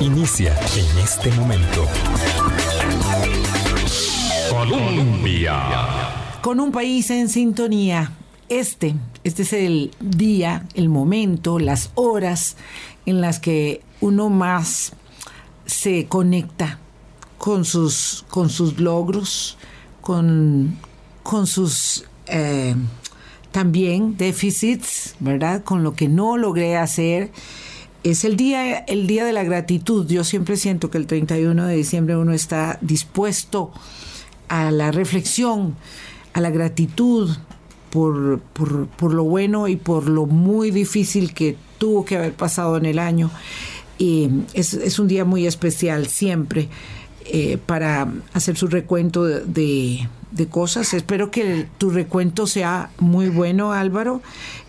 Inicia en este momento. Colombia. Con un país en sintonía. Este, este es el día, el momento, las horas en las que uno más se conecta con sus, con sus logros, con, con sus eh, también déficits, ¿verdad? Con lo que no logré hacer. Es el día, el día de la gratitud. Yo siempre siento que el 31 de diciembre uno está dispuesto a la reflexión, a la gratitud por, por, lo bueno y por lo muy difícil que tuvo que haber pasado en el año. Y es, un día muy especial siempre. Eh, para hacer su recuento de, de, cosas. Espero que tu recuento sea muy bueno, Álvaro,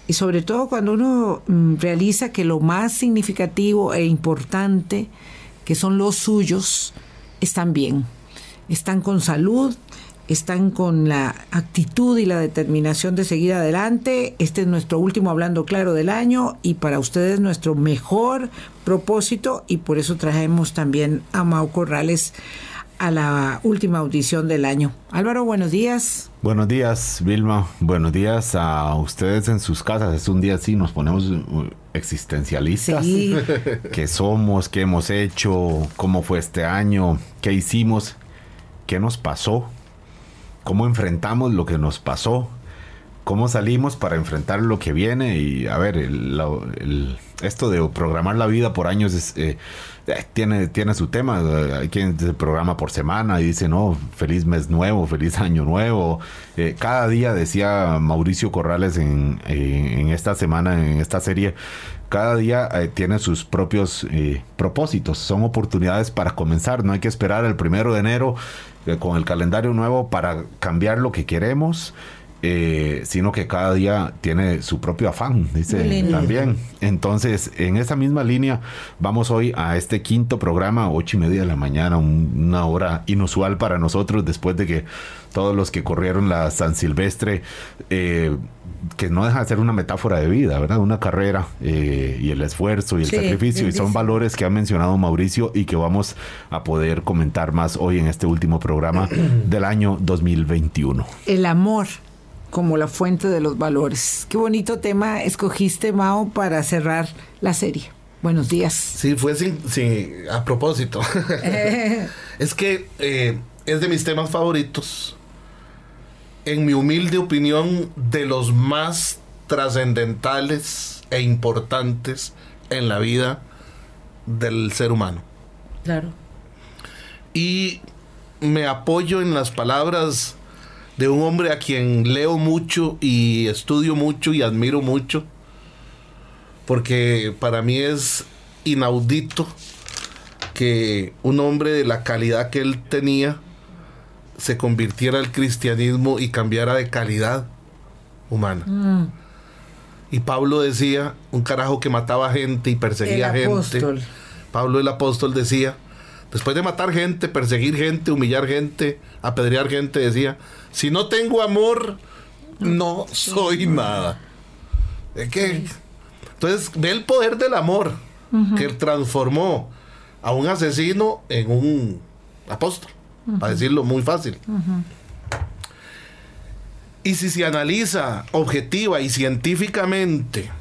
y sobre todo cuando uno mm, realiza que lo más significativo e importante, que son los suyos, están bien, están con salud, están con la actitud y la determinación de seguir adelante. Este es nuestro último hablando claro del año y para ustedes nuestro mejor propósito y por eso traemos también a Mau Corrales a la última audición del año. Álvaro, buenos días. Buenos días, Vilma. Buenos días a ustedes en sus casas. Es un día así, nos ponemos uh, existencialistas. Sí. ¿Qué somos? ¿Qué hemos hecho? ¿Cómo fue este año? ¿Qué hicimos? ¿Qué nos pasó? cómo enfrentamos lo que nos pasó, cómo salimos para enfrentar lo que viene y a ver, el, esto de programar la vida por años eh, eh, tiene, tiene su tema. Hay quien se programa por semana y dice, no, feliz mes nuevo, feliz año nuevo. Eh, cada día, decía Mauricio Corrales en, en, esta semana, en esta serie, cada día tiene sus propios propósitos. Son oportunidades para comenzar. No hay que esperar el primero de enero con el calendario nuevo para cambiar lo que queremos. Eh, sino que cada día tiene su propio afán, dice también. Entonces, en esa misma línea, vamos hoy a este quinto programa, ocho y media de la mañana, una hora inusual para nosotros, después de que todos los que corrieron la San Silvestre, eh, que no deja de ser una metáfora de vida, ¿verdad? Una carrera eh, y el esfuerzo y el sacrificio, y son valores que ha mencionado Mauricio y que vamos a poder comentar más hoy en este último programa del año 2021. El amor como la fuente de los valores. Qué bonito tema escogiste, Mao, para cerrar la serie. Buenos días. Sí, fue sin, a propósito. es que eh, es de mis temas favoritos. En mi humilde opinión, de los más trascendentales e importantes en la vida del ser humano. Claro. Y me apoyo en las palabras de un hombre a quien leo mucho y estudio mucho y admiro mucho, porque para mí es inaudito que un hombre de la calidad que él tenía se convirtiera al cristianismo y cambiara de calidad humana. Mm. Y Pablo decía, un carajo que mataba gente y perseguía gente. Pablo el apóstol decía, después de matar gente, perseguir gente, humillar gente, apedrear gente, decía, si no tengo amor, no soy nada. Entonces, ve el poder del amor que transformó a un asesino en un apóstol, para decirlo muy fácil. Y si se analiza objetiva y científicamente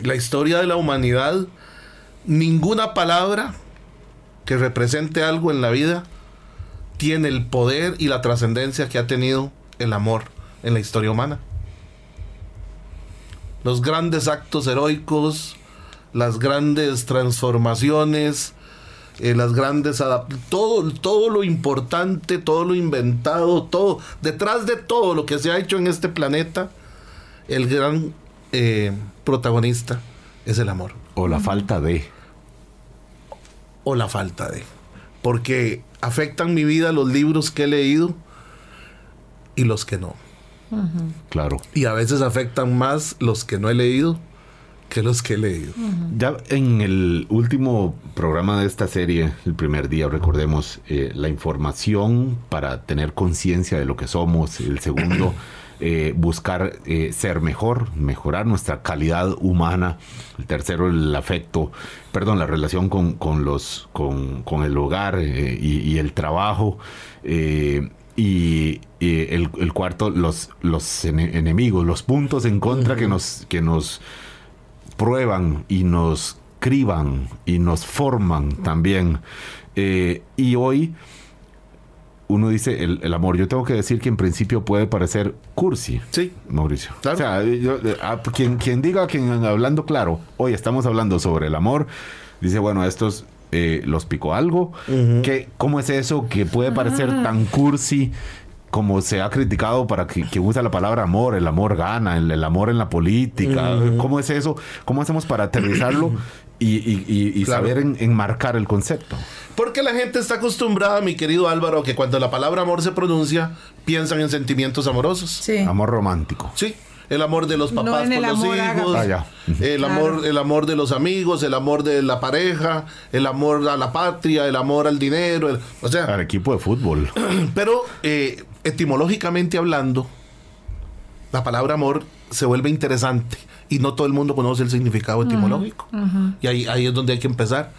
la historia de la humanidad, ninguna palabra que represente algo en la vida tiene el poder y la trascendencia que ha tenido el amor en la historia humana. Los grandes actos heroicos, las grandes transformaciones, eh, las grandes todo, todo lo importante, todo lo inventado, todo, detrás de todo lo que se ha hecho en este planeta, el gran eh, protagonista es el amor. O la falta de o la falta de. Porque afectan mi vida los libros que he leído y los que no. Claro. Y a veces afectan más los que no he leído que los que he leído. Ya en el último programa de esta serie, el primer día, recordemos, eh, la información para tener conciencia de lo que somos. El segundo, eh, buscar eh, ser mejor, mejorar nuestra calidad humana. El tercero, el afecto, perdón, la relación con, con los, con, con, el hogar eh, y, y, el trabajo. y, el, cuarto, los, los enemigos, los puntos en contra que, nos, que nos prueban y nos criban y nos forman también. y hoy uno dice el, amor. Yo tengo que decir que en principio puede parecer cursi. Sí. Mauricio. O sea, ah, quien, quien diga, quien hablando claro, hoy estamos hablando sobre el amor, dice, bueno, estos eh, los picó algo. que ¿Cómo es eso que puede parecer ah. tan cursi? Como se ha criticado para que, que usa la palabra amor, el amor gana, el, amor en la política. ¿Cómo es eso? ¿Cómo hacemos para aterrizarlo y, saber enmarcar el concepto? Porque la gente está acostumbrada, mi querido Álvaro, que cuando la palabra amor se pronuncia, piensan en sentimientos amorosos. Sí. Amor romántico. Sí. El amor de los papás por los hijos, ah, el amor, el amor de los amigos, el amor de la pareja, el amor a la patria, el amor al dinero, o sea, al equipo de fútbol. Pero eh, etimológicamente hablando, la palabra amor se vuelve interesante y no todo el mundo conoce el significado etimológico. Y ahí, ahí es donde hay que empezar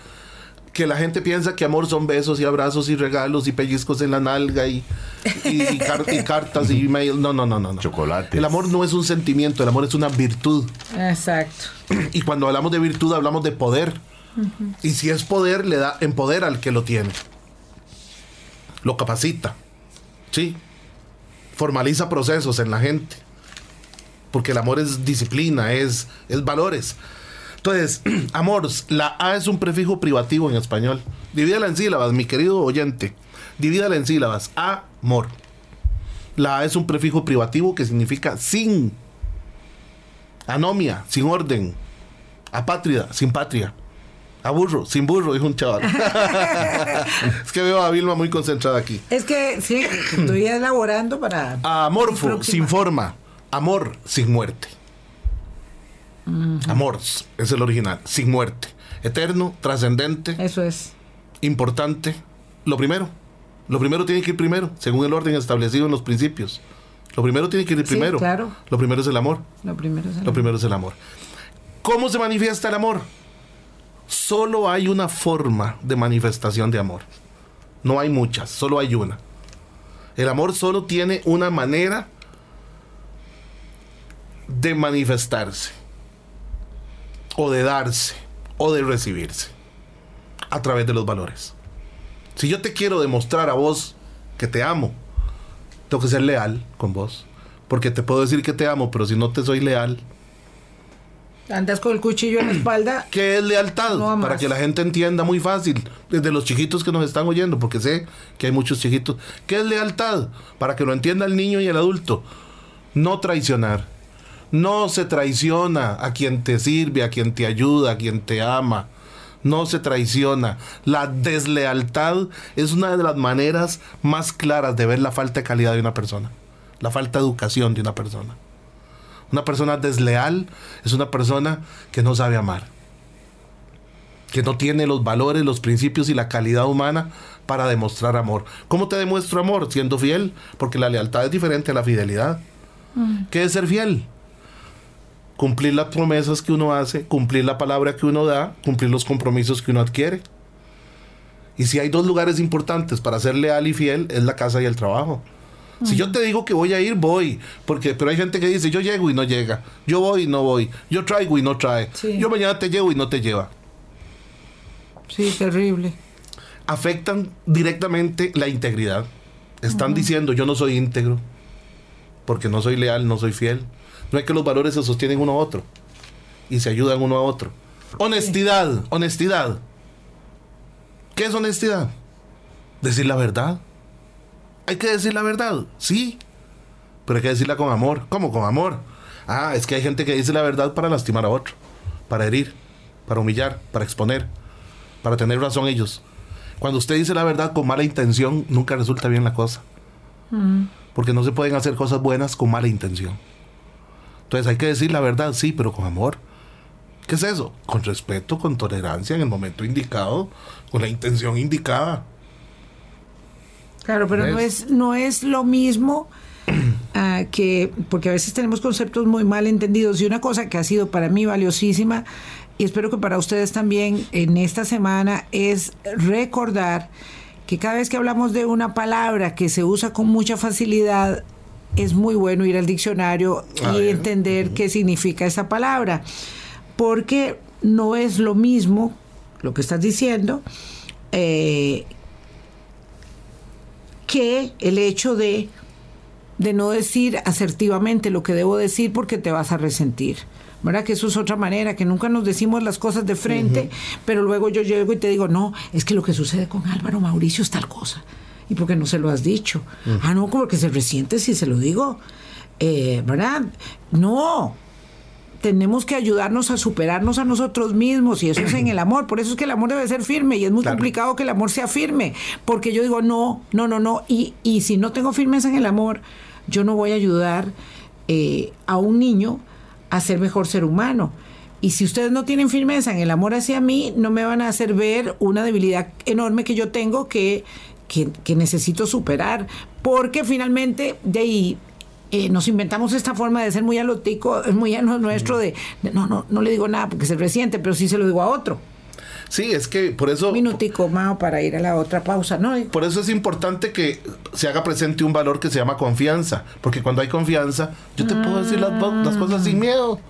que la gente piensa que amor son besos y abrazos y regalos y pellizcos en la nalga y, y, cartas y email. No, no, no, no. Chocolate. El amor no es un sentimiento, el amor es una virtud. Exacto. Y cuando hablamos de virtud hablamos de poder. Y si es poder, le da en poder al que lo tiene. Lo capacita. Sí. Formaliza procesos en la gente. Porque el amor es disciplina, es, es valores. Entonces, amor, la A es un prefijo privativo en español. Divídala en sílabas, mi querido oyente. Divídala en sílabas. Amor. La A es un prefijo privativo que significa sin. Anomia, sin orden. Apátrida, sin patria. Aburro, sin burro, dijo un chaval. es que veo a Vilma muy concentrada aquí. Es que sí, estoy elaborando para. Amorfo, sin forma. Amor, sin muerte. Amor es el original, sin muerte. Eterno, trascendente. Eso es. Importante. Lo primero. Lo primero tiene que ir primero, según el orden establecido en los principios. Lo primero tiene que ir primero. claro. Lo primero es el amor. Lo primero es el Lo primero es el amor. ¿Cómo se manifiesta el amor? Solo hay una forma de manifestación de amor. No hay muchas, solo hay una. El amor solo tiene una manera de manifestarse o de darse o de recibirse a través de los valores. Si yo te quiero demostrar a vos que te amo, tengo que ser leal con vos. Porque te puedo decir que te amo, pero si no te soy leal. Andas con el cuchillo en la espalda. ¿Qué es lealtad? Para que la gente entienda muy fácil. Desde los chiquitos que nos están oyendo, porque sé que hay muchos chiquitos. ¿Qué es lealtad? Para que lo entienda el niño y el adulto. No traicionar no se traiciona a quien te sirve, a quien te ayuda, a quien te ama. No se traiciona. La deslealtad es una de las maneras más claras de ver la falta de calidad de una persona. La falta de educación de una persona. Una persona desleal es una persona que no sabe amar. Que no tiene los valores, los principios y la calidad humana para demostrar amor. ¿Cómo te demuestro amor? Siendo fiel. Porque la lealtad es diferente a la fidelidad. Mm. ¿Qué es ser fiel? cumplir las promesas que uno hace, cumplir la palabra que uno da, cumplir los compromisos que uno adquiere. Y si hay dos lugares importantes para ser leal y fiel, es la casa y el trabajo. Si yo te digo que voy a ir, voy. Porque, pero hay gente que dice, yo llego y no llega. Yo voy y no voy. Yo traigo y no trae. Yo mañana te llevo y no te lleva. Sí, terrible. Afectan directamente la integridad. Están diciendo, yo no soy íntegro. Porque no soy leal, no soy fiel. No es que los valores se sostienen uno a otro y se ayudan uno a otro. Honestidad, honestidad. ¿Qué es honestidad? Decir la verdad. Hay que decir la verdad, sí. Pero hay que decirla con amor. ¿Cómo con amor? Ah, es que hay gente que dice la verdad para lastimar a otro, para herir, para humillar, para exponer, para tener razón ellos. Cuando usted dice la verdad con mala intención, nunca resulta bien la cosa. Mm. Porque no se pueden hacer cosas buenas con mala intención. Entonces hay que decir la verdad, sí, pero con amor. ¿Qué es eso? Con respeto, con tolerancia, en el momento indicado, con la intención indicada. Claro, pero no es, no es lo mismo ah, que, porque a veces tenemos conceptos muy mal entendidos y una cosa que ha sido para mí valiosísima y espero que para ustedes también en esta semana es recordar que cada vez que hablamos de una palabra que se usa con mucha facilidad, es muy bueno ir al diccionario y entender qué significa esa palabra, porque no es lo mismo lo que estás diciendo eh, que el hecho de, de no decir asertivamente lo que debo decir porque te vas a resentir. ¿verdad? Que eso es otra manera, que nunca nos decimos las cosas de frente, pero luego yo llego y te digo, no, es que lo que sucede con Álvaro Mauricio es tal cosa. ¿Y por qué no se lo has dicho? Ah, no, como que se resiente si se lo digo. Eh, ¿Verdad? No, tenemos que ayudarnos a superarnos a nosotros mismos y eso es en el amor. Por eso es que el amor debe ser firme y es muy complicado que el amor sea firme, porque yo digo, no, no, no, no. Y, y si no tengo firmeza en el amor, yo no voy a ayudar eh, a un niño a ser mejor ser humano. Y si ustedes no tienen firmeza en el amor hacia mí, no me van a hacer ver una debilidad enorme que yo tengo que, que, necesito superar. Porque finalmente de ahí eh, nos inventamos esta forma de ser muy alotico, es muy nuestro de, no, no, no le digo nada porque se resiente, pero sí se lo digo a otro. Sí, es que por eso... Un minutico, Mao, para ir a la otra pausa, ¿no? Por eso es importante que se haga presente un valor que se llama confianza. Porque cuando hay confianza, yo te puedo decir las, las, cosas sin miedo.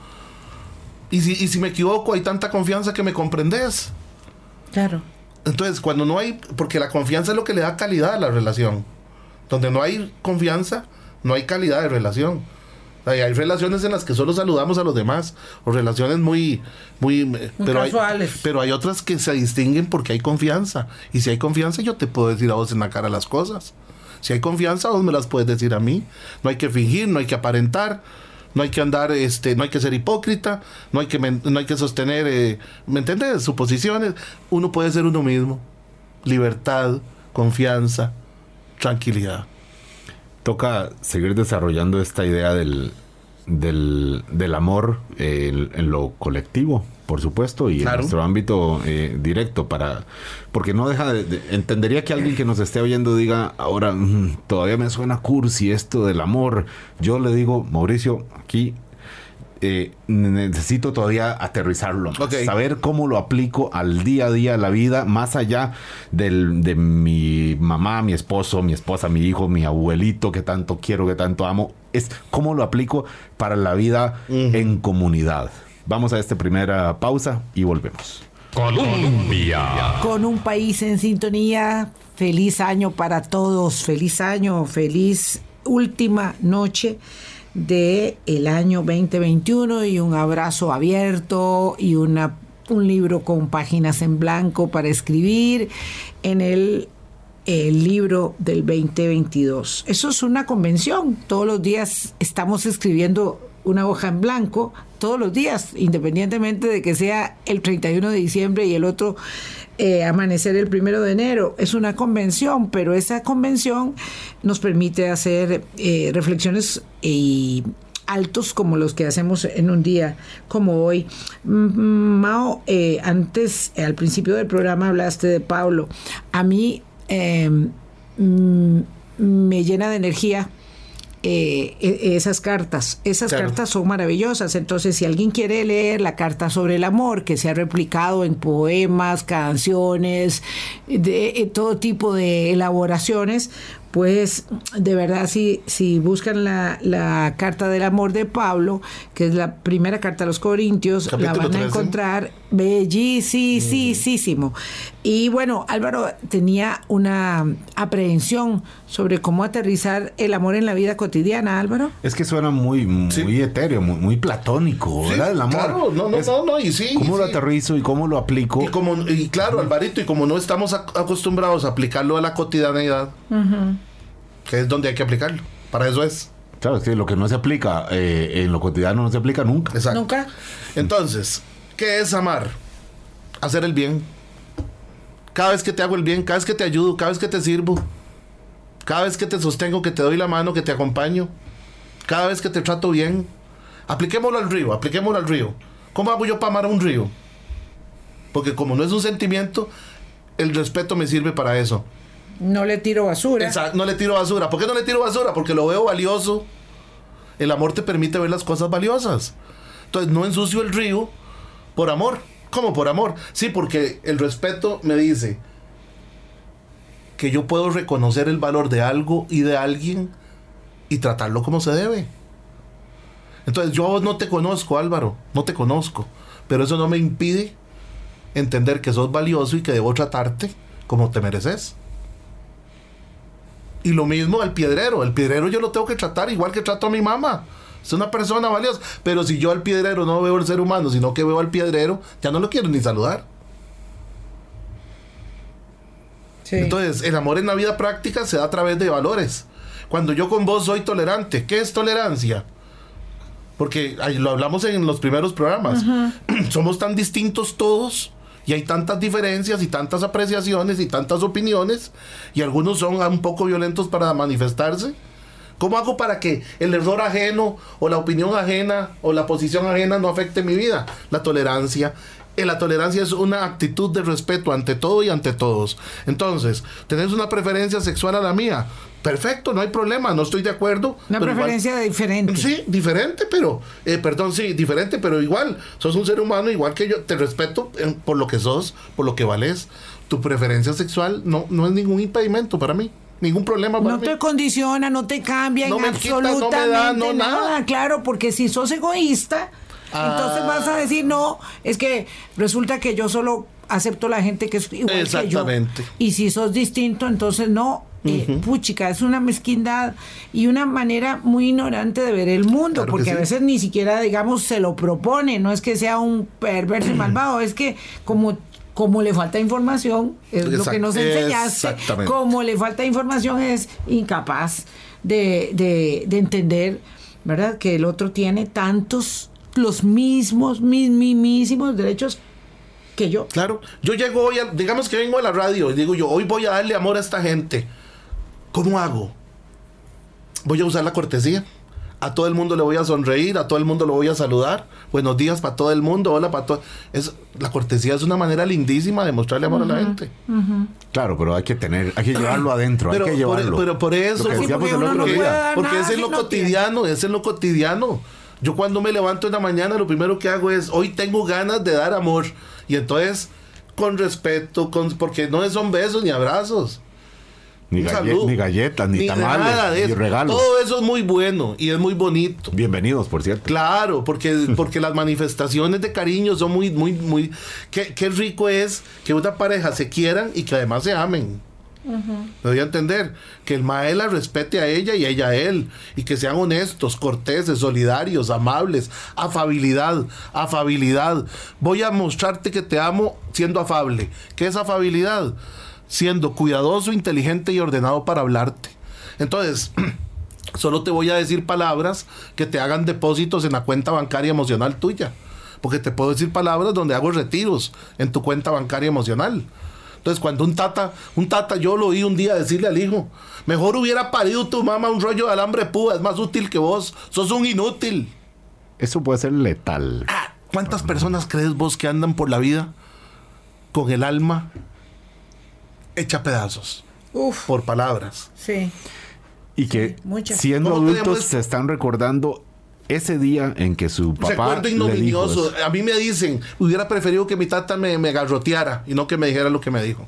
Y si, y si me equivoco, hay tanta confianza que me comprendes. Claro. Entonces, cuando no hay... Porque la confianza es lo que le da calidad a la relación. Donde no hay confianza, no hay calidad de relación. Hay, relaciones en las que solo saludamos a los demás, o relaciones muy, muy, eh, pero Hay, pero hay otras que se distinguen porque hay confianza. Y si hay confianza, yo te puedo decir a vos en la cara las cosas. Si hay confianza, vos me las puedes decir a mí. No hay que fingir, no hay que aparentar, no hay que andar, este, no hay que ser hipócrita, no hay que, no hay que sostener, eh, ¿me entiendes? Suposiciones. Uno puede ser uno mismo. Libertad, confianza, tranquilidad toca seguir desarrollando esta idea del, del, amor en lo colectivo, por supuesto, y en nuestro ámbito eh, directo, para porque no deja de, Entendería que alguien que nos esté oyendo diga, ahora mm, todavía me suena cursi esto del amor. Yo le digo, Mauricio, aquí eh, necesito todavía aterrizarlo, saber cómo lo aplico al día a día de la vida, más allá del, de mi mamá, mi esposo, mi esposa, mi hijo, mi abuelito que tanto quiero, que tanto amo, es cómo lo aplico para la vida en comunidad. Vamos a esta primera pausa y volvemos. Colombia. Con un país en sintonía, feliz año para todos, feliz año, feliz última noche de el año 2021 y un abrazo abierto y una, un libro con páginas en blanco para escribir en el, el libro del 2022. Eso es una convención. Todos los días estamos escribiendo una hoja en blanco, todos los días, independientemente de que sea el 31 de diciembre y el otro eh, amanecer el primero de enero. Es una convención, pero esa convención nos permite hacer eh, reflexiones y altos como los que hacemos en un día como hoy. Mao, eh, antes, al principio del programa hablaste de Pablo. A mí mm, me llena de energía eh, e, esas cartas. Esas cartas son maravillosas. Entonces, si alguien quiere leer la carta sobre el amor, que se ha replicado en poemas, canciones, de, eh, todo tipo de elaboraciones, pues de verdad si, si buscan la, la, carta del amor de Pablo, que es la primera carta a los Corintios, la van a encontrar bellísimo. Y bueno, Álvaro tenía una aprehensión sobre cómo aterrizar el amor en la vida cotidiana, Álvaro. Es que suena muy, muy etéreo, muy, platónico, ¿verdad? El amor. Claro, no, no, no, y sí. ¿Cómo lo aterrizo y cómo lo aplico? Y, como, y claro, Alvarito, y como no estamos acostumbrados a aplicarlo a la cotidianidad, que es donde hay que aplicarlo. Para eso es. Claro, es que lo que no se aplica eh, en lo cotidiano no se aplica nunca. Exacto. Nunca. Entonces, ¿qué es amar? Hacer el bien. Cada vez que te hago el bien, cada vez que te ayudo, cada vez que te sirvo, cada vez que te sostengo, que te doy la mano, que te acompaño, cada vez que te trato bien, apliquémoslo al río, apliquémoslo al río. ¿Cómo hago yo para amar a un río? Porque como no es un sentimiento, el respeto me sirve para eso. No le tiro basura. no le tiro basura. ¿Por qué no le tiro basura? Porque lo veo valioso, El amor te permite ver las cosas valiosas. Entonces no ensucio el río por amor. ¿Cómo por amor? Sí, porque el respeto me dice que yo puedo reconocer el valor de algo y de alguien y tratarlo como se debe. Entonces yo no te conozco, Álvaro, no te conozco, pero eso no me impide entender que sos valioso y que debo tratarte como te mereces. Y lo mismo al piedrero, el piedrero yo lo tengo que tratar igual que trato a mi mamá. Es una persona valiosa, pero si yo al piedrero no veo el ser humano, sino que veo al piedrero, ya no lo quiero ni saludar. Entonces, el amor en la vida práctica se da a través de valores. Cuando yo con vos soy tolerante, ¿qué es tolerancia? Porque lo hablamos en los primeros programas. Somos tan distintos todos y hay tantas diferencias y tantas apreciaciones y tantas opiniones y algunos son un poco violentos para manifestarse. ¿Cómo hago para que el error ajeno o la opinión ajena o la posición ajena no afecte mi vida? La tolerancia, la tolerancia es una actitud de respeto ante todo y ante todos. Entonces, ¿tenés una preferencia sexual a la mía? Perfecto, no hay problema, no estoy de acuerdo. Una preferencia diferente. Sí, diferente, pero, eh, perdón, sí, diferente, pero igual, sos un ser humano igual que yo, te respeto eh, por lo que sos, por lo que vales. Tu preferencia sexual no, no es ningún impedimento para mí ningún problema para no te condiciona, no te cambia no absolutamente no nada. Claro, porque si sos egoísta, entonces vas a decir, no, es que resulta que yo solo acepto la gente que es igual que yo. Y si sos distinto, entonces no. Eh, puchica, es una mezquindad y una manera muy ignorante de ver el mundo, porque a veces ni siquiera, digamos, se lo propone, no es que sea un perverso y malvado, es que como como le falta información, es lo que nos enseñaste, como le falta información es incapaz de, de, de entender, ¿verdad? Que el otro tiene tantos los mismos, mismísimos derechos que yo. Claro, yo llego hoy, digamos que vengo a la radio y digo yo, hoy voy a darle amor a esta gente. ¿Cómo hago? Voy a usar la cortesía. A todo el mundo le voy a sonreír, a todo el mundo lo voy a saludar. Buenos días para todo el mundo, hola para todo. Es, la cortesía es una manera lindísima de mostrarle amor a la gente. Claro, pero hay que tener, hay que llevarlo adentro, pero, hay que llevarlo. pero por eso, porque, es en lo cotidiano, es en lo cotidiano. Yo cuando me levanto en la mañana lo primero que hago es, hoy tengo ganas de dar amor. Y entonces, con respeto, con, porque no son besos ni abrazos. Ni, galletas, ni, tamales, ni regalos. Todo eso es muy bueno y es muy bonito. Bienvenidos, por cierto. Claro, porque, porque las manifestaciones de cariño son muy, muy, muy... Qué, qué rico es que una pareja se quieran y que además se amen. Me doy a entender que el mae la respete a ella y ella a él. Y que sean honestos, corteses, solidarios, amables. Afabilidad, afabilidad. Voy a mostrarte que te amo siendo afable. ¿Qué es afabilidad? Siendo cuidadoso, inteligente y ordenado para hablarte. Entonces, solo te voy a decir palabras que te hagan depósitos en la cuenta bancaria emocional tuya. Porque te puedo decir palabras donde hago retiros en tu cuenta bancaria emocional. Entonces, cuando un tata, un tata, yo lo oí un día decirle al hijo, mejor hubiera parido tu mamá un rollo de alambre púa, es más útil que vos, sos un inútil. Eso puede ser letal. Ah, ¿Cuántas personas crees vos que andan por la vida con el alma hecha pedazos? Uf. Por palabras. Sí. Y que siendo adultos se están recordando ese día en que su papá. ignominioso. a mí me dicen, hubiera preferido que mi tata me, me garroteara y no que me dijera lo que me dijo.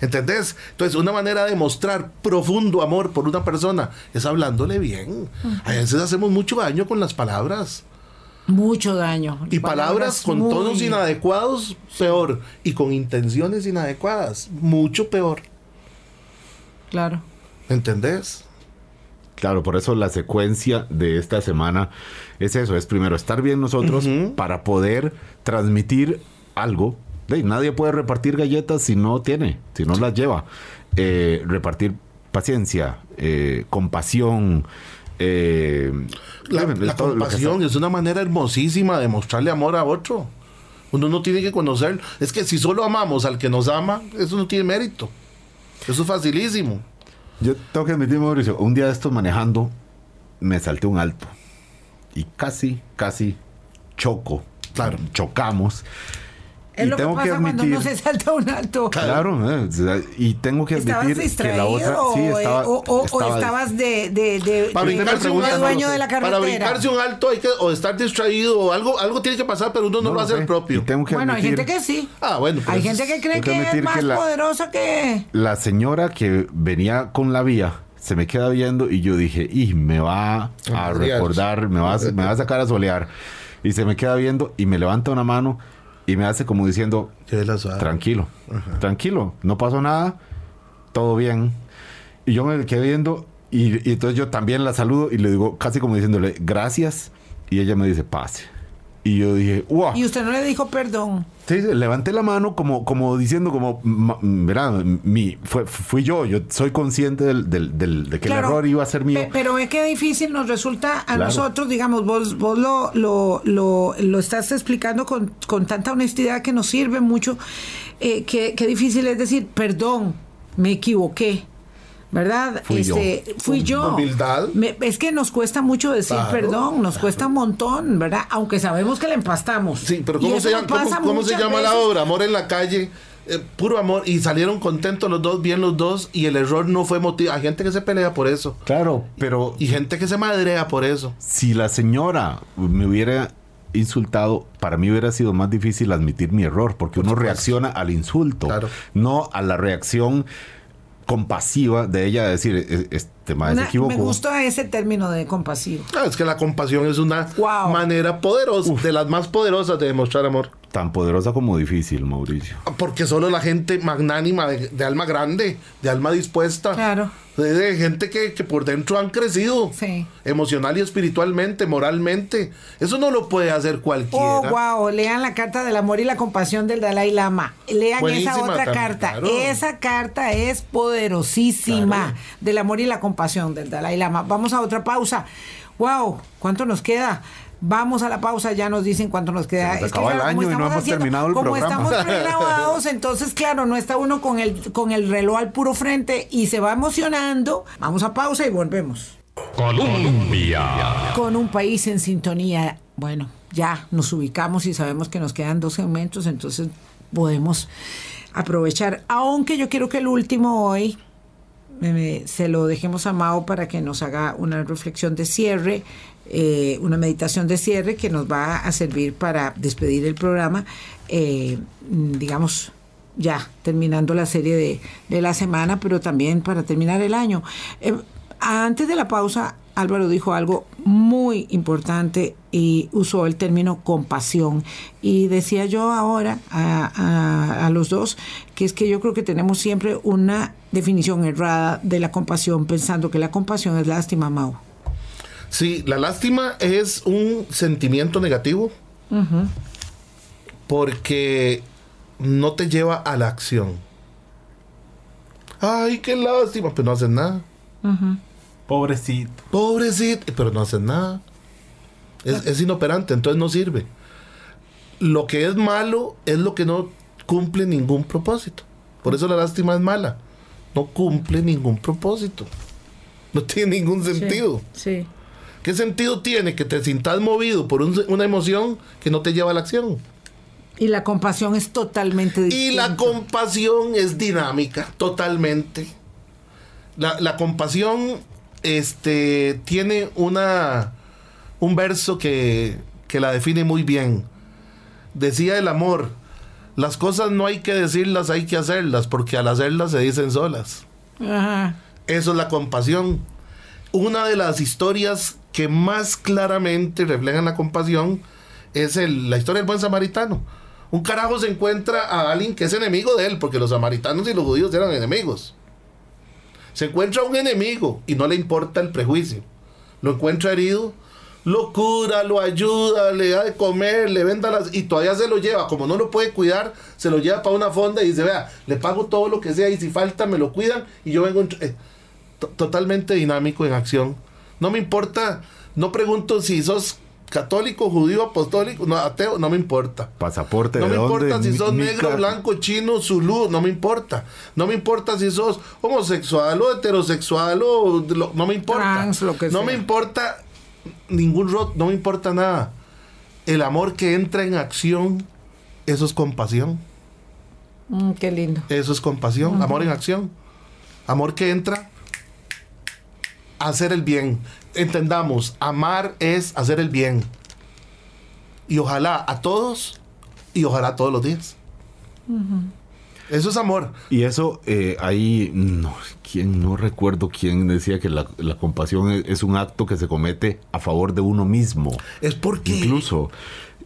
¿Entendés? Entonces, una manera de mostrar profundo amor por una persona es hablándole bien. A veces hacemos mucho daño con las palabras. Mucho daño. Y palabras, con tonos inadecuados, peor. Y con intenciones inadecuadas, mucho peor. Claro. ¿Entendés? Claro, por eso la secuencia de esta semana es eso, es primero estar bien nosotros para poder transmitir algo. nadie puede repartir galletas si no tiene, si no las lleva. Eh, repartir paciencia, eh, compasión. Eh, la, compasión es una manera hermosísima de mostrarle amor a otro. Uno no tiene que conocer. Es que si solo amamos al que nos ama, eso no tiene mérito. Eso es facilísimo. Yo tengo que admitir, Mauricio, un día de estos manejando, me salté un alto. Y casi, casi choco. Claro. Chocamos. Es lo que pasa cuando uno se salta un alto. Claro, eh, y tengo que admitir que la otra sí estaba, o, o, o estabas de, de, de, para de, brincarse un alto, dueño de la carretera. Para brincarse un alto hay que o estar distraído o algo algo tiene que pasar, pero uno no, no lo hace el propio. Tengo que bueno, admitir, hay gente que sí. Ah, bueno, hay gente que cree que, es más la, poderosa que la señora que venía con la vía se me queda viendo y yo dije, y me va a recordar, me va a, me va a sacar a solear. Y se me queda viendo y me levanta una mano y me hace como diciendo, tranquilo, tranquilo, no pasó nada, todo bien. Y yo me quedé viendo y, y, entonces yo también la saludo y le digo, casi como diciéndole, gracias. Y ella me dice, pase. Y yo dije, wow. Y usted no le dijo perdón. Sí, levanté la mano como, como diciendo, como, verá, mi, fue, fui yo, yo soy consciente del, del, del de que el error iba a ser mío. pero es que difícil nos resulta a nosotros, digamos, vos, vos lo, lo, lo, lo estás explicando con, con, tanta honestidad que nos sirve mucho, eh, que, que difícil es decir, perdón, me equivoqué. ¿Verdad? Fui este, yo. Fui yo. Humildad. Me, es que nos cuesta mucho decir Claro, perdón, nos claro. cuesta un montón, ¿verdad? Aunque sabemos que le empastamos. Sí, pero ¿cómo se llama, cómo- pasa cómo se muchas llama la obra? Amor en la calle. eh, puro amor. Y salieron contentos los dos, bien los dos. Y el error no fue motivo. Hay gente que se pelea por eso. Claro, pero Y gente que se madrea por eso. si la señora me hubiera insultado, para mí hubiera sido más difícil admitir mi error, porque uno supuesto. reacciona al insulto, Claro. no a la reacción compasiva de ella de decir, "E- este más se equivocó. me gusta ese término de compasivo. Ah, es que la compasión es una Wow. manera poderosa, de las más poderosas de demostrar amor. Tan poderosa como difícil, Mauricio. Porque solo la gente magnánima, de, de alma grande, de alma dispuesta, Claro. de, de gente que, que por dentro han crecido, Sí. emocional y espiritualmente, moralmente. Eso no lo puede hacer cualquiera. Oh, wow, lean la carta del amor y la compasión del Dalai Lama. Lean Buenísima esa otra también, carta. claro. Esa carta es poderosísima Claro. del amor y la compasión del Dalai Lama. Vamos a otra pausa. Wow, ¿cuánto nos queda? Vamos a la pausa, ya nos dicen cuánto nos queda. Se nos acaba el como año y no estamos hemos terminado el como programa. estamos pregrabados, entonces claro, no está uno con el con el reloj al puro frente y se va emocionando. Vamos a pausa y volvemos Colombia. con un país en sintonía. Bueno, ya nos ubicamos y sabemos que nos quedan dos segmentos, entonces podemos aprovechar. Aunque yo quiero que el último hoy me- me- se lo dejemos a Mao para que nos haga una reflexión de cierre, eh, una meditación de cierre que nos va a servir para despedir el programa, eh, digamos, ya terminando la serie de, de la semana, pero también para terminar el año. Eh, antes de la pausa, Álvaro dijo algo muy importante y usó el término compasión. Y decía yo ahora a, a- a los dos que es que yo creo que tenemos siempre una definición errada de la compasión, pensando que la compasión es lástima, Mau. Sí, la lástima es un sentimiento negativo porque no te lleva a la acción. Ay, qué lástima, pero no haces nada. Pobrecito. Pobrecito, pero no haces nada. Es, es inoperante, entonces no sirve. Lo que es malo es lo que no cumple ningún propósito. Por eso la lástima es mala. No cumple ningún propósito. No tiene ningún sentido. Sí. ¿Qué sentido tiene que te sintas movido por un- una emoción que no te lleva a la acción? Y la compasión es totalmente Y distinta. la compasión es dinámica, totalmente. La, la compasión este, tiene una, un verso que, que la define muy bien. Decía el amor, las cosas no hay que decirlas, hay que hacerlas, porque al hacerlas se dicen solas. Ajá. Eso es la compasión. Una de las historias que más claramente reflejan la compasión es el- la historia del buen samaritano. Un carajo se encuentra a alguien que es enemigo de él, porque los samaritanos y los judíos eran enemigos. Se encuentra un enemigo y no le importa el prejuicio. Lo encuentra herido, lo cura, lo ayuda, le da de comer, le venda las... y todavía se lo lleva. Como no lo puede cuidar, se lo lleva para una fonda y dice, vea, le pago todo lo que sea y si falta me lo cuidan y yo vengo... en- eh, to- totalmente dinámico en acción. No me importa, no pregunto si sos católico, judío, apostólico, no, ateo, no me importa. Pasaporte No de me dónde, importa si sos mi negro, blanco, chino, zulú, no me importa. No me importa si sos homosexual o heterosexual o lo- no me importa. Trans, lo que no sea. me importa ningún rot, no me importa nada. El amor que entra en acción eso es compasión. Mm, qué lindo. Eso es compasión, amor en acción. Amor que entra hacer el bien. Entendamos, amar es hacer el bien. Y ojalá a todos y ojalá todos los días. Eso es amor. Y eso, eh, ahí, no, quién, no recuerdo quién decía que la, la compasión es, es un acto que se comete a favor de uno mismo. Es porque Incluso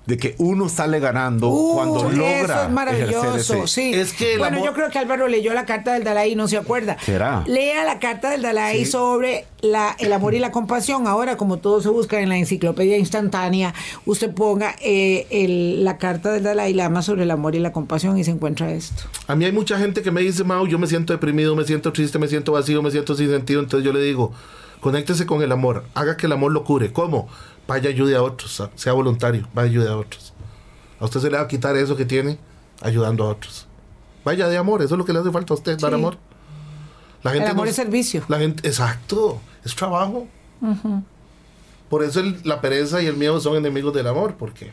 de que uno sale ganando Uh, cuando logra. Eso es maravilloso, ejercer ese- sí. Es que bueno, amor- yo creo que Álvaro leyó la carta del Dalai y no se acuerda. ¿Será? Lea la carta del Dalai Sí. sobre la, el amor y la compasión. Ahora, como todo se busca en la enciclopedia instantánea, usted ponga eh, el- la carta del Dalai Lama sobre el amor y la compasión y se encuentra esto. a mí hay mucha gente que me dice, Mau, yo me siento deprimido, me siento triste, me siento vacío, me siento sin sentido. Entonces yo le digo, conéctese con el amor, haga que el amor lo cure. ¿Cómo? Vaya ayude a otros, a- sea voluntario, vaya ayude a otros. A usted se le va a quitar eso que tiene ayudando a otros. Vaya de amor, eso es lo que le hace falta a usted, dar amor. La El amor no- es servicio. La gente, exacto, es trabajo. Por eso el- la pereza y el miedo son enemigos del amor, porque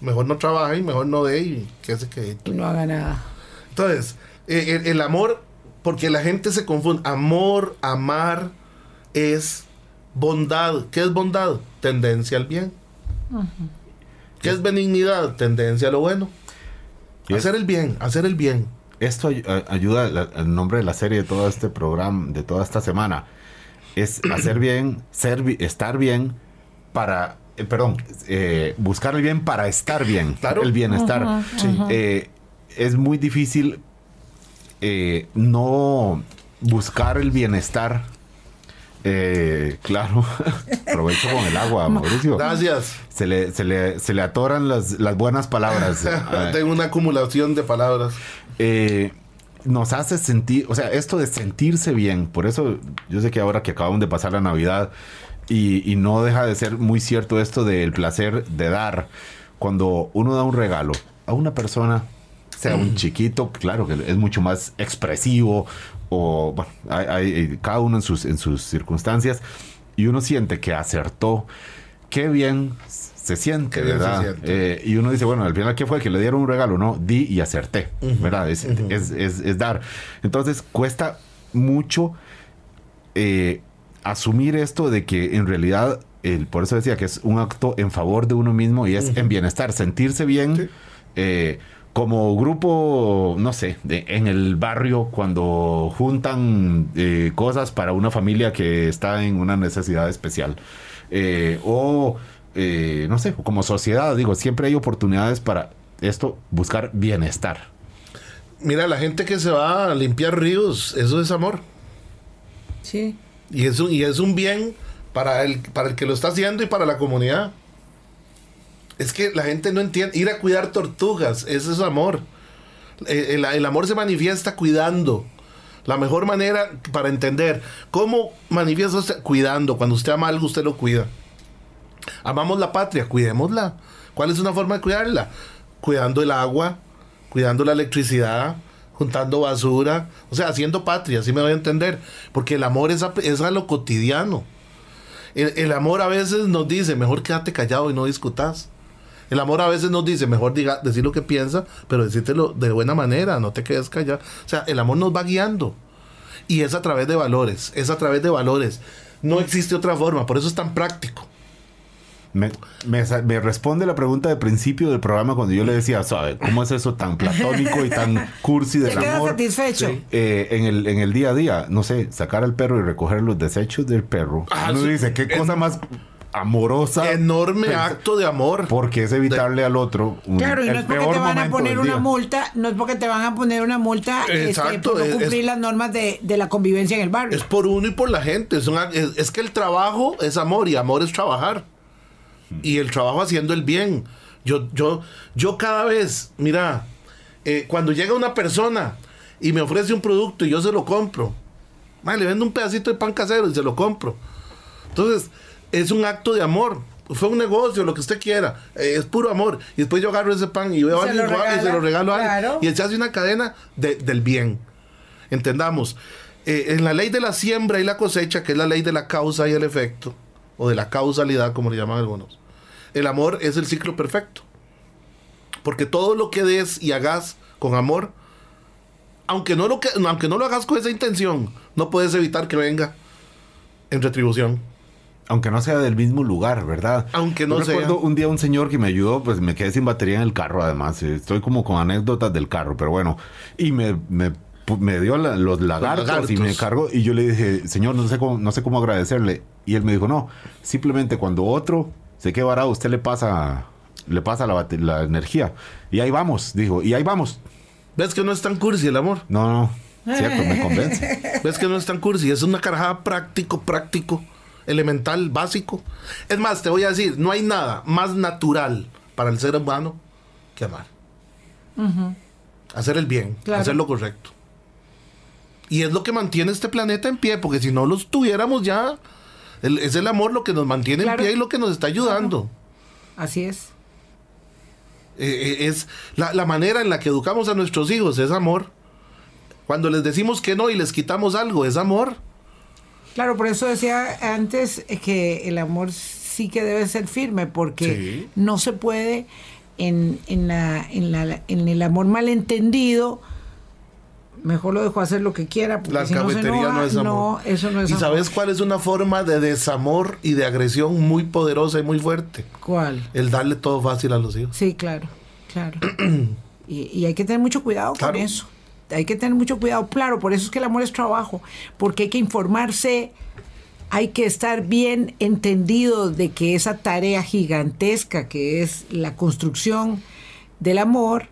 mejor no trabaja y mejor no dé y que se quede. Y no haga nada. Entonces, eh, el, el amor, porque la gente se confunde. Amor, amar es bondad. ¿Qué es bondad? Tendencia al bien. ¿Qué es benignidad? Tendencia a lo bueno. Y es- Hacer el bien, hacer el bien. Esto ay- ayuda, la- el nombre de la serie de todo este programa, de toda esta semana, es hacer bien, ser, bi- estar bien para, eh, perdón, eh, buscar el bien para estar bien, Claro. el bienestar. Eh, es muy difícil eh, no buscar el bienestar. Eh, claro, aprovecho con el agua, Mauricio. Gracias. Se le, se le, se le atoran las, las buenas palabras. Tengo una acumulación de palabras. eh, nos hace sentir, o sea, esto de sentirse bien, por eso yo sé que ahora que acabamos de pasar la Navidad y, y no deja de ser muy cierto esto del placer de dar, cuando uno da un regalo a una persona, sea un chiquito, claro que es mucho más expresivo, o bueno, hay, hay- cada uno en sus, en sus circunstancias, y uno siente que acertó, qué bien se siente, se ¿verdad? siente. Eh, y uno dice, bueno, al final, ¿qué fue? Que le dieron un regalo, ¿no? Di y acerté, ¿verdad? Es, es- es- es dar. Entonces, cuesta mucho eh, asumir esto de que en realidad, el, por eso decía que es un acto en favor de uno mismo y es en bienestar, sentirse bien. Sí. eh, como grupo, no sé, de- en el barrio, cuando juntan eh, cosas para una familia que está en una necesidad especial. Eh, o, eh, no sé, como sociedad, digo, siempre hay oportunidades para esto, buscar bienestar. Mira, la gente que se va a limpiar ríos, eso es amor. Sí. Y es un, y es un bien para el, para el que lo está haciendo y para la comunidad. Es que la gente no entiende. Ir a cuidar tortugas, eso es amor. Eh, El, amor se manifiesta cuidando. La mejor manera para entender cómo manifiesta usted cuidando. Cuando usted ama algo, usted lo cuida. Amamos la patria, cuidémosla. ¿Cuál es una forma de cuidarla? Cuidando el agua, cuidando la electricidad, juntando basura, o sea, haciendo patria, así me voy a entender. Porque el amor es a, es lo cotidiano. El, el amor a veces nos dice, mejor quédate callado y no discutas. El amor a veces nos dice, mejor diga, decir lo que piensa, pero decírtelo de buena manera, no te quedes callado. O sea, el amor nos va guiando. Y es a través de valores, es a través de valores. No existe otra forma, por eso es tan práctico. Me, me sa- me responde la pregunta de principio del programa cuando yo le decía, ¿sabe? ¿Cómo es eso tan platónico y tan cursi ¿Te del quedas amor? satisfecho? Sí. Eh, en, el, en el día a día, no sé, sacar al perro y recoger los desechos del perro. Ah, Uno sí. dice, qué cosa más amorosa. Enorme Pensa- acto de amor. Porque es evitarle al otro un- Claro, y no es porque te van a poner una multa, no es porque te van a poner una multa este, Exacto, por no cumplir es- las normas de, de la convivencia en el barrio. Es por uno y por la gente. Es, una- es- es que el trabajo es amor y amor es trabajar. Y el trabajo haciendo el bien. Yo, yo, yo cada vez, mira, eh, cuando llega una persona y me ofrece un producto y yo se lo compro, le vendo un pedacito de pan casero y se lo compro. Entonces, es un acto de amor. Fue un negocio, lo que usted quiera. Eh, es puro amor. Y después yo agarro ese pan y veo a alguien y se lo regalo a alguien. Y se hace una cadena de- del bien. Entendamos. eh, en la ley de la siembra y la cosecha, que es la ley de la causa y el efecto, o de la causalidad, como le llaman algunos, el amor es el ciclo perfecto. Porque todo lo que des y hagas con amor, aunque no lo, que, aunque no lo hagas con esa intención, no puedes evitar que venga en retribución. Aunque no sea del mismo lugar, ¿verdad? Aunque no Yo sea. recuerdo un día un señor que me ayudó, pues me quedé sin batería en el carro, además. eh, Estoy como con anécdotas del carro, pero bueno. Y me, me, me dio la- los, lagartos y me cargó. Y yo le dije, señor, no sé cómo, no sé cómo agradecerle. Y él me dijo, no, simplemente cuando otro se quede varado, usted le pasa, le pasa la, la energía. Y ahí vamos, dijo, y ahí vamos. ¿Ves que no es tan cursi el amor? No, no, cierto, me convence. ¿Ves que no es tan cursi? Es una carajada práctico, práctico, elemental, básico. Es más, te voy a decir, no hay nada más natural para el ser humano que amar. Hacer el bien, Claro. hacer lo correcto. Y es lo que mantiene este planeta en pie, porque si no los tuviéramos ya, el- es el amor lo que nos mantiene Claro. en pie y lo que nos está ayudando. Así es. Eh, eh, es la, la manera en la que educamos a nuestros hijos, es amor. Cuando les decimos que no y les quitamos algo, es amor. Claro, por eso decía antes que el amor sí que debe ser firme, porque Sí. no se puede en, en, la, en, la, en el amor malentendido. Mejor lo dejo hacer lo que quiera. Porque La si no, enoja, no es amor. No, eso no es ¿Y amor. sabes cuál es una forma de desamor y de agresión muy poderosa y muy fuerte? ¿Cuál? El darle todo fácil a los hijos. Sí, claro, claro. y, y hay que tener mucho cuidado Claro. con eso. Hay que tener mucho cuidado, claro, por eso es que el amor es trabajo, porque hay que informarse, hay que estar bien entendido de que esa tarea gigantesca que es la construcción del amor,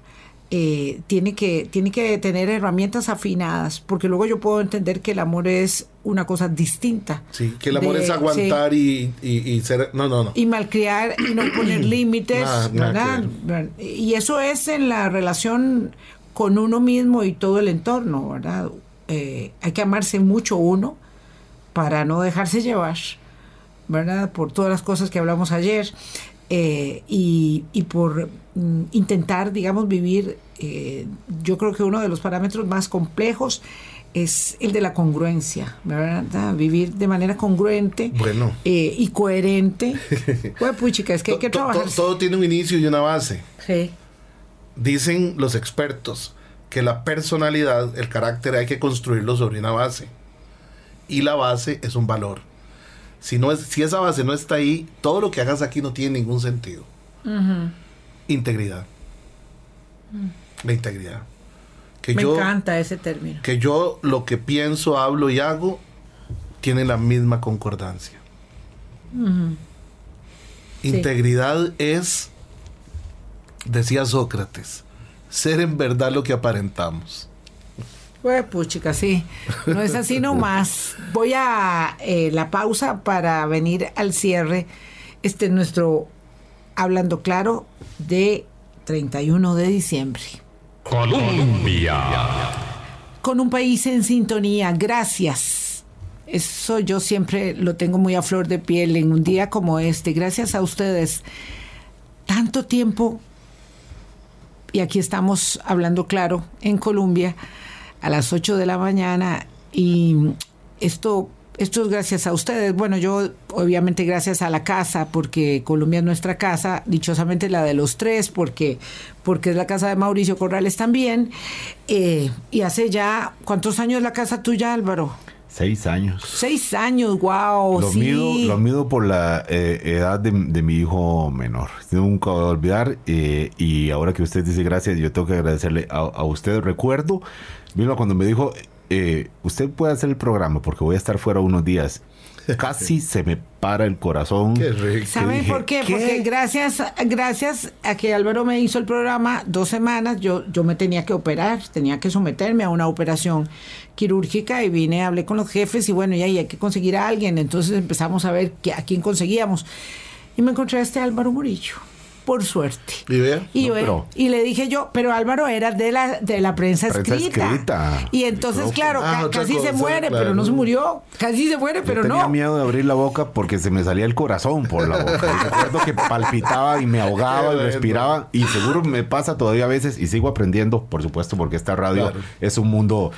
eh, tiene, que, tiene que tener herramientas afinadas, porque luego yo puedo entender que el amor es una cosa distinta. Sí, que el amor de- es aguantar y, y- y ser... No, no, no. y malcriar y no poner límites, Nada, nada ¿verdad? Y eso es en la relación con uno mismo y todo el entorno, ¿verdad? Eh, hay que amarse mucho uno para no dejarse llevar, ¿verdad? Por todas las cosas que hablamos ayer eh, y, y por mm, intentar, digamos, vivir, eh, yo creo que uno de los parámetros más complejos es el de la congruencia, ¿verdad? Vivir de manera congruente Bueno. eh, y coherente. Pues, puchica, es que hay que trabajar. todo tiene un inicio y una base. Sí. Dicen los expertos que la personalidad, el carácter, hay que construirlo sobre una base. Y la base es un valor. Si, no es, si esa base no está ahí, todo lo que hagas aquí no tiene ningún sentido. Integridad. La integridad. Que Me yo, encanta ese término. que yo lo que pienso, hablo y hago tiene la misma concordancia. Integridad es, decía Sócrates, ser en verdad lo que aparentamos. Pues, puchica, sí. No es así nomás. Voy a eh, la pausa para venir al cierre. Este es nuestro Hablando Claro de 31 de diciembre. Colombia. con un país en sintonía. Gracias. Eso yo siempre lo tengo muy a flor de piel en un día como este. Gracias a ustedes. Tanto tiempo. Y aquí estamos hablando claro en Colombia a las 8 de la mañana. Y esto, esto es gracias a ustedes. Bueno, yo obviamente gracias a la casa, porque Colombia es nuestra casa, dichosamente la de los tres, porque, porque es la casa de Mauricio Corrales también. Eh, y hace ya, ¿cuántos años la casa tuya, Álvaro? Seis años. Seis años, wow. Lo, sí. mido, lo mido por la eh, edad de, de mi hijo menor. Nunca voy a olvidar. eh, y ahora que usted dice gracias, yo tengo que agradecerle a, a usted. Recuerdo, Vilma, cuando me dijo, eh, usted puede hacer el programa porque voy a estar fuera unos días. Casi se me para el corazón. Qué rico. ¿Saben dije, por qué? ¿qué? Porque gracias, gracias a que Álvaro me hizo el programa dos semanas, yo, yo me tenía que operar, tenía que someterme a una operación quirúrgica y vine, hablé con los jefes y bueno, ya y hay que conseguir a alguien. Entonces empezamos a ver que, a quién conseguíamos. Y me encontré a este Álvaro Murillo, por suerte. ¿Y vea? Y, No, ve- pero- y le dije yo, pero Álvaro era de la, de la prensa, Prensa escrita. escrita. Y entonces, claro, Ah, ca- casi se muere, pero no se murió. Casi se muere, pero yo tenía no. miedo de abrir la boca porque se me salía el corazón por la boca. Y recuerdo que palpitaba y me ahogaba y respiraba. Y seguro me pasa todavía a veces y sigo aprendiendo, por supuesto, porque esta radio Claro. es un mundo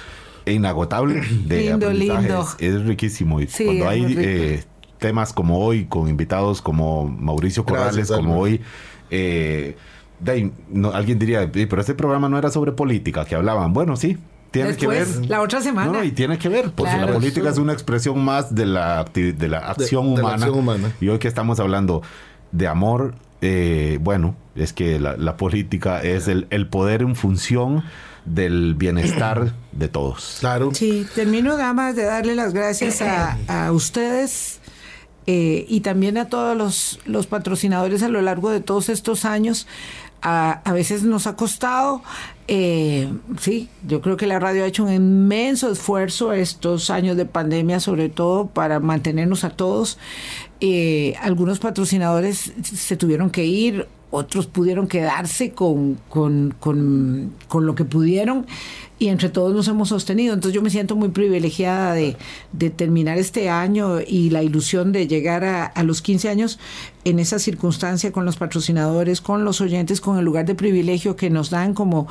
inagotable de Lindo, lindo. Es riquísimo. Y Sí, cuando hay eh, temas como hoy, con invitados como Mauricio Corrales, Gracias, como hoy, eh, alguien diría, pero este programa no era sobre política, que hablaban. Bueno, sí, tiene que ver. La otra semana. No, y tiene que ver, porque la política es una expresión más de la, de la acción, humana, humana. Y hoy que estamos hablando de amor, eh, bueno, es que la, política es el, el, poder en función del bienestar de todos. Claro. Sí, termino nada más de darle las gracias a, a ustedes. Eh, y también a todos los, los patrocinadores a lo largo de todos estos años a, veces nos ha costado, eh, sí, yo creo que la radio ha hecho un inmenso esfuerzo estos años de pandemia, sobre todo para mantenernos a todos. Eh, algunos patrocinadores se tuvieron que ir, otros pudieron quedarse con, con, con, lo que pudieron y entre todos nos hemos sostenido. Entonces yo me siento muy privilegiada de, terminar este año y la ilusión de llegar a, los 15 años en esa circunstancia con los patrocinadores, con los oyentes, con el lugar de privilegio que nos dan como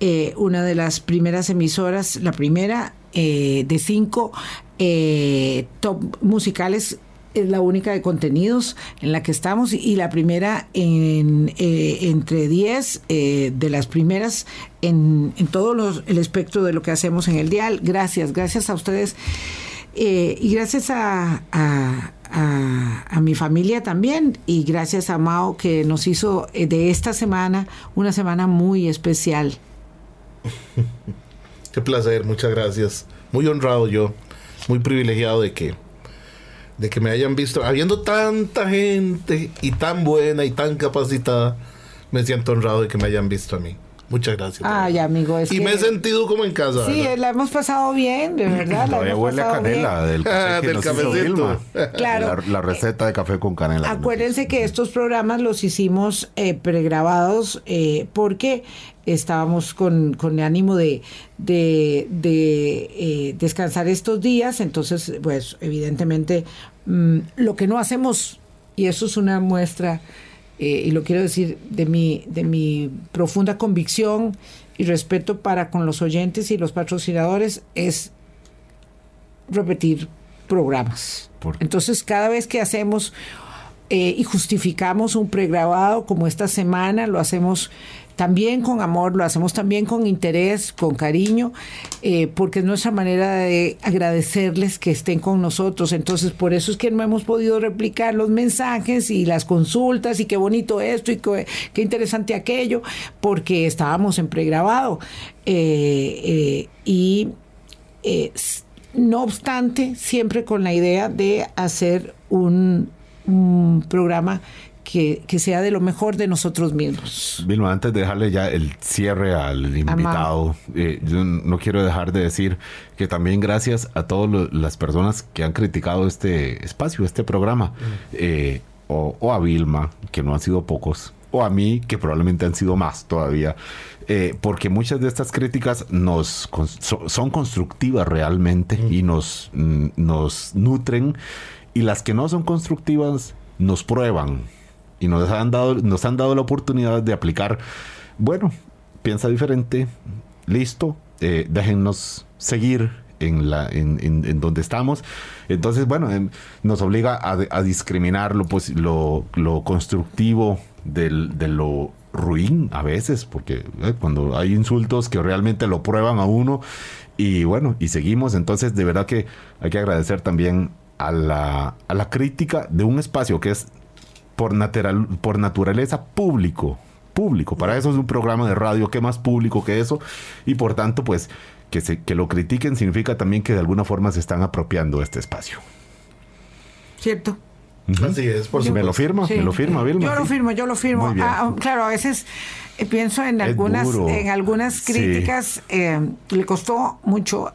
eh, una de las primeras emisoras, la primera eh, de cinco eh, top musicales es la única de contenidos en la que estamos y la primera en, eh, entre 10 eh, de las primeras en, en todo los, el espectro de lo que hacemos en el dial. Gracias, gracias a ustedes eh, y gracias a, a, a, mi familia también y gracias a Mao que nos hizo de esta semana una semana muy especial. Qué placer, muchas gracias. Muy honrado yo, muy privilegiado de que de que me hayan visto, habiendo tanta gente y tan buena y tan capacitada, me siento honrado de que me hayan visto a mí. Muchas gracias. Ay, amigo. y me he sentido como en casa. Sí, la hemos pasado bien, de verdad. La huele a canela del café del cafecito. Claro. La, receta de café con canela. Acuérdense que estos programas los hicimos eh, pregrabados eh, porque estábamos con, con ánimo de, de, eh, descansar estos días, entonces, pues evidentemente mm, lo que no hacemos, y eso es una muestra, eh, y lo quiero decir de mi, de mi profunda convicción y respeto para con los oyentes y los patrocinadores, es repetir programas. Entonces, cada vez que hacemos eh, y justificamos un pregrabado como esta semana, lo hacemos también con amor, lo hacemos también con interés, con cariño, eh, porque es nuestra manera de agradecerles que estén con nosotros. Entonces, por eso es que no hemos podido replicar los mensajes y las consultas y qué bonito esto y qué, interesante aquello, porque estábamos en pregrabado. Eh, eh, y no obstante, siempre con la idea de hacer un, un programa que, sea de lo mejor de nosotros mismos. Vilma, antes de dejarle ya el cierre al invitado, eh, yo no quiero dejar de decir que también gracias a todas las personas que han criticado este espacio, este programa, mm. eh, o, a Vilma, que no han sido pocos, o a mí, que probablemente han sido más todavía, eh, porque muchas de estas críticas nos son constructivas realmente mm. y nos, mm, nos nutren, y las que no son constructivas nos prueban y nos han dado, nos han dado la oportunidad de aplicar, bueno, piensa diferente, listo, eh, déjennos seguir en, la, en, en, donde estamos. Entonces, bueno, em, nos obliga a, a discriminar lo, pues, lo, lo constructivo del, de lo ruin a veces, porque eh, cuando hay insultos que realmente lo prueban a uno y bueno, y seguimos, entonces de verdad que hay que agradecer también a la, a la crítica de un espacio que es por, natural, por naturaleza público. Público. Para eso es un programa de radio. ¿Qué más público que eso? Y por tanto, pues, que, se, que lo critiquen significa también que de alguna forma se están apropiando este espacio. Cierto. Así es, por ¿Me lo firma? ¿Me lo firma, Vilma? Yo lo firmo, yo lo firmo. Ah, claro, a veces eh, pienso en algunas, en algunas críticas. Eh, le costó mucho,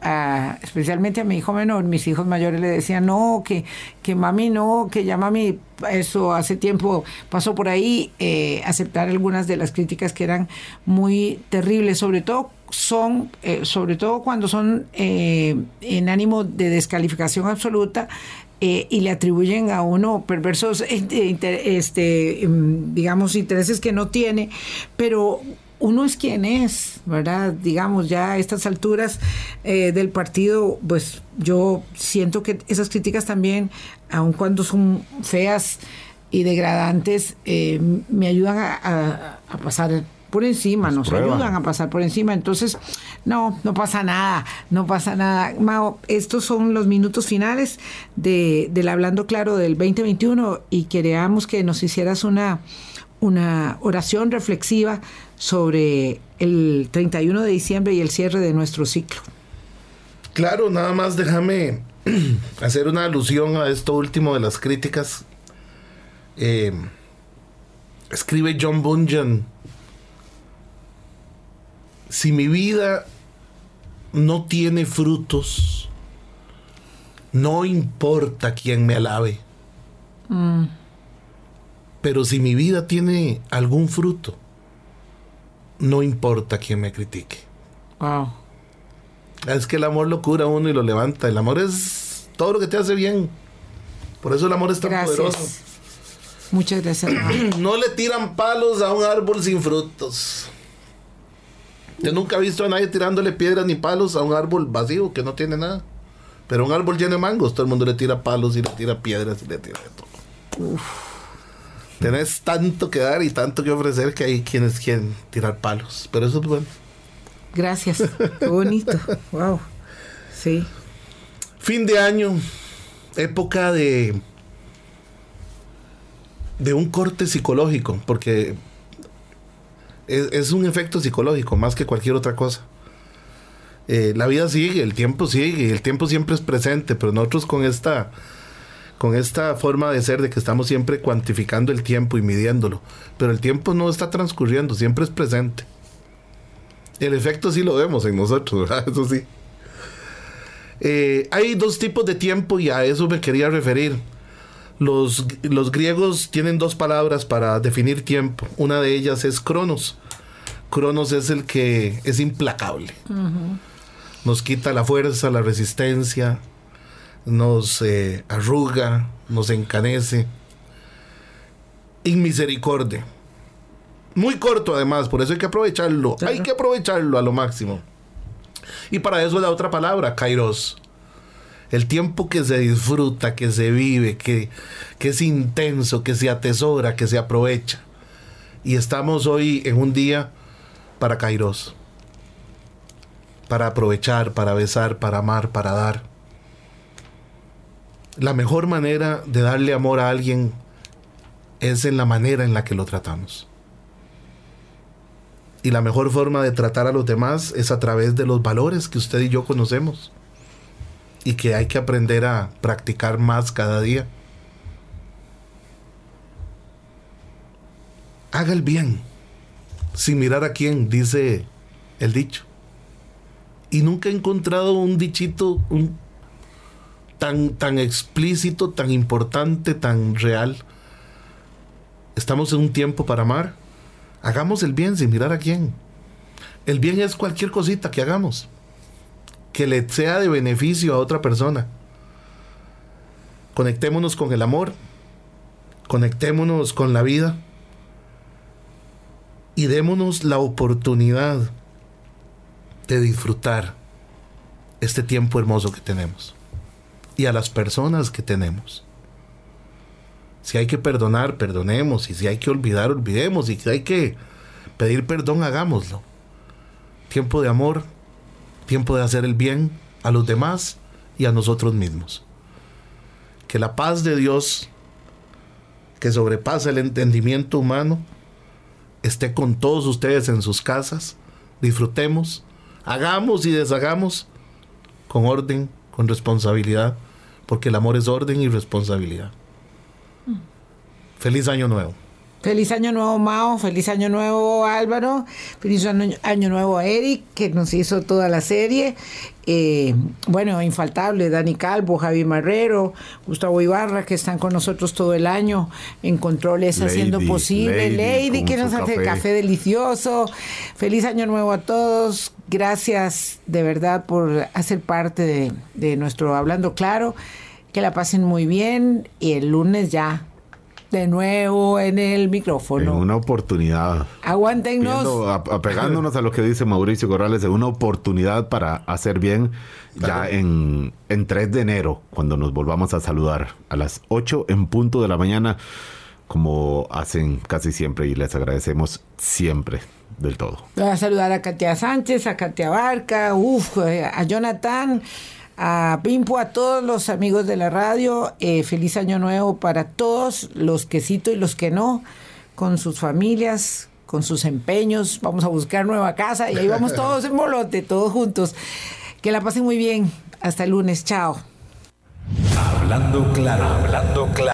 especialmente a mi hijo menor. Mis hijos mayores le decían, no, que, que mami no, que ya mami, eso hace tiempo pasó por ahí. Eh, aceptar algunas de las críticas que eran muy terribles, sobre todo son, sobre todo cuando son en ánimo de descalificación absoluta, eh, y le atribuyen a uno perversos, este, este, em, digamos, intereses que no tiene, pero uno es quien es, ¿verdad? Digamos, ya a estas alturas eh, del partido, pues yo siento que esas críticas también, aun cuando son feas, y degradantes eh, me ayudan a, pasar por encima, nos ayudan a pasar por encima. Entonces, no, no pasa nada, no pasa nada. Mao, estos son los minutos finales de, del Hablando Claro del 2021 y queríamos que nos hicieras una, una oración reflexiva sobre el 31 de diciembre y el cierre de nuestro ciclo. Claro, nada más déjame hacer una alusión a esto último de las críticas. Eh, escribe John Bunyan, si mi vida no tiene frutos, no importa quién me alabe. Mm. Pero si mi vida tiene algún fruto, no importa quién me critique. Wow. Es que el amor lo cura a uno y lo levanta. El amor es todo lo que te hace bien. Por eso el amor es tan poderoso. Muchas gracias. no le tiran palos a un árbol sin frutos. Yo nunca he visto a nadie tirándole piedras ni palos a un árbol vacío que no tiene nada. Pero un árbol lleno de mangos, todo el mundo le tira palos y le tira piedras y le tira de todo. Uf. Tenés tanto que dar y tanto que ofrecer que hay quienes quieren tirar palos. Pero eso es bueno. Gracias. Qué bonito. wow. Sí. Fin de año, época de de un corte psicológico, porque es, un efecto psicológico más que cualquier otra cosa. Eh, la vida sigue, el tiempo sigue, el tiempo siempre es presente, pero nosotros con esta con esta forma de ser de que estamos siempre cuantificando el tiempo y midiéndolo, pero el tiempo no está transcurriendo, siempre es presente. El efecto sí lo vemos en nosotros. Eso sí. Eh, hay dos tipos de tiempo y a eso me quería referir. Los, los, griegos tienen dos palabras para definir tiempo. Una de ellas es cronos. Cronos es el que es implacable. Nos quita la fuerza, la resistencia, nos eh, arruga, nos encanece. Inmisericordia. Muy corto además, por eso hay que aprovecharlo. Hay que aprovecharlo a lo máximo. Y para eso la otra palabra, kairos. El tiempo que se disfruta, que se vive, que, que es intenso, que se atesora, que se aprovecha. Y estamos hoy en un día para kairos. Para aprovechar, para besar, para amar, para dar. La mejor manera de darle amor a alguien es en la manera en la que lo tratamos. Y la mejor forma de tratar a los demás es a través de los valores que usted y yo conocemos. Y que hay que aprender a practicar más cada día. Haga el bien, sin mirar a quién, dice el dicho. Y nunca he encontrado un dichito tan, tan explícito, tan importante, tan real. Estamos en un tiempo para amar Hagamos el bien sin mirar a quién. El bien es cualquier cosita que hagamos. Que le sea de beneficio a otra persona. Conectémonos con el amor. Conectémonos con la vida. Y démonos la oportunidad de disfrutar este tiempo hermoso que tenemos. Y a las personas que tenemos. Si hay que perdonar, perdonemos. Y si hay que olvidar, olvidemos. Y si hay que pedir perdón, hagámoslo. Tiempo de amor, tiempo de hacer el bien a los demás y a nosotros mismos. Que la paz de Dios, que sobrepasa el entendimiento humano, esté con todos ustedes en sus casas. Disfrutemos, hagamos y deshagamos con orden, con responsabilidad, porque el amor es orden y responsabilidad. Feliz año nuevo. Feliz año nuevo Mao, feliz año nuevo Álvaro, feliz año, nuevo Eric que nos hizo toda la serie. Eh, bueno, infaltable, Dani Calvo, Javi Marrero, Gustavo Ibarra que están con nosotros todo el año en controles haciendo posible. Lady, que nos hace café delicioso. Feliz año nuevo a todos. Gracias de verdad por hacer parte de, de nuestro Hablando Claro. Que la pasen muy bien y el lunes ya de nuevo en el micrófono. En una oportunidad. Aguántenos. apegándonos a lo que dice Mauricio Corrales, de una oportunidad para hacer bien ya en, en 3 de enero, cuando nos volvamos a saludar a las 8 en punto de la mañana. como hacen casi siempre y les agradecemos siempre del todo. Voy a saludar a Katia Sánchez, a Katia Barca, uf, a Jonathan, a Pimpo, a todos los amigos de la radio. Eh, feliz año nuevo para todos, los que cito y los que no, con sus familias, con sus empeños. Vamos a buscar nueva casa y ahí vamos todos en molote, todos juntos. Que la pasen muy bien. Hasta el lunes. Chao. Hablando claro, hablando claro.